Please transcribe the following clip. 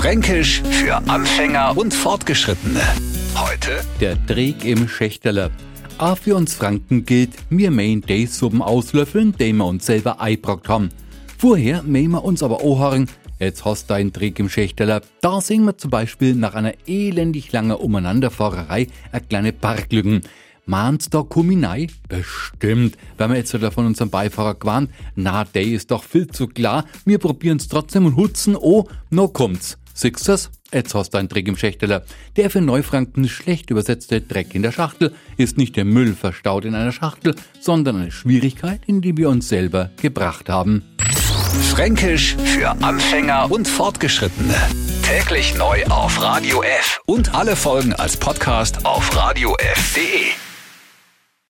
Fränkisch für Anfänger und Fortgeschrittene. Heute Der Dreck im Schächterler. Auch für uns Franken gilt, wir mähen die Suppen auslöffeln, die wir uns selber eingebrockt haben. Vorher mähen wir uns aber auch jetzt hast du einen Dreck im Schächterler. Da sehen wir zum Beispiel nach einer elendig langen Umeinanderfahrerei eine kleine Parklücken. Mahnt da Kuminei? Bestimmt. Wenn wir jetzt wieder von unserem Beifahrer gewarnt, na, der ist doch viel zu klar. Wir probieren's trotzdem und hutzen, oh, no kommt's. Hast du einen Dreck im Schächteler. Der für Neufranken schlecht übersetzte Dreck in der Schachtel ist nicht der Müll verstaut in einer Schachtel, sondern eine Schwierigkeit, in die wir uns selber gebracht haben. Fränkisch für Anfänger und Fortgeschrittene. Täglich neu auf Radio F und alle Folgen als Podcast auf radiof.de.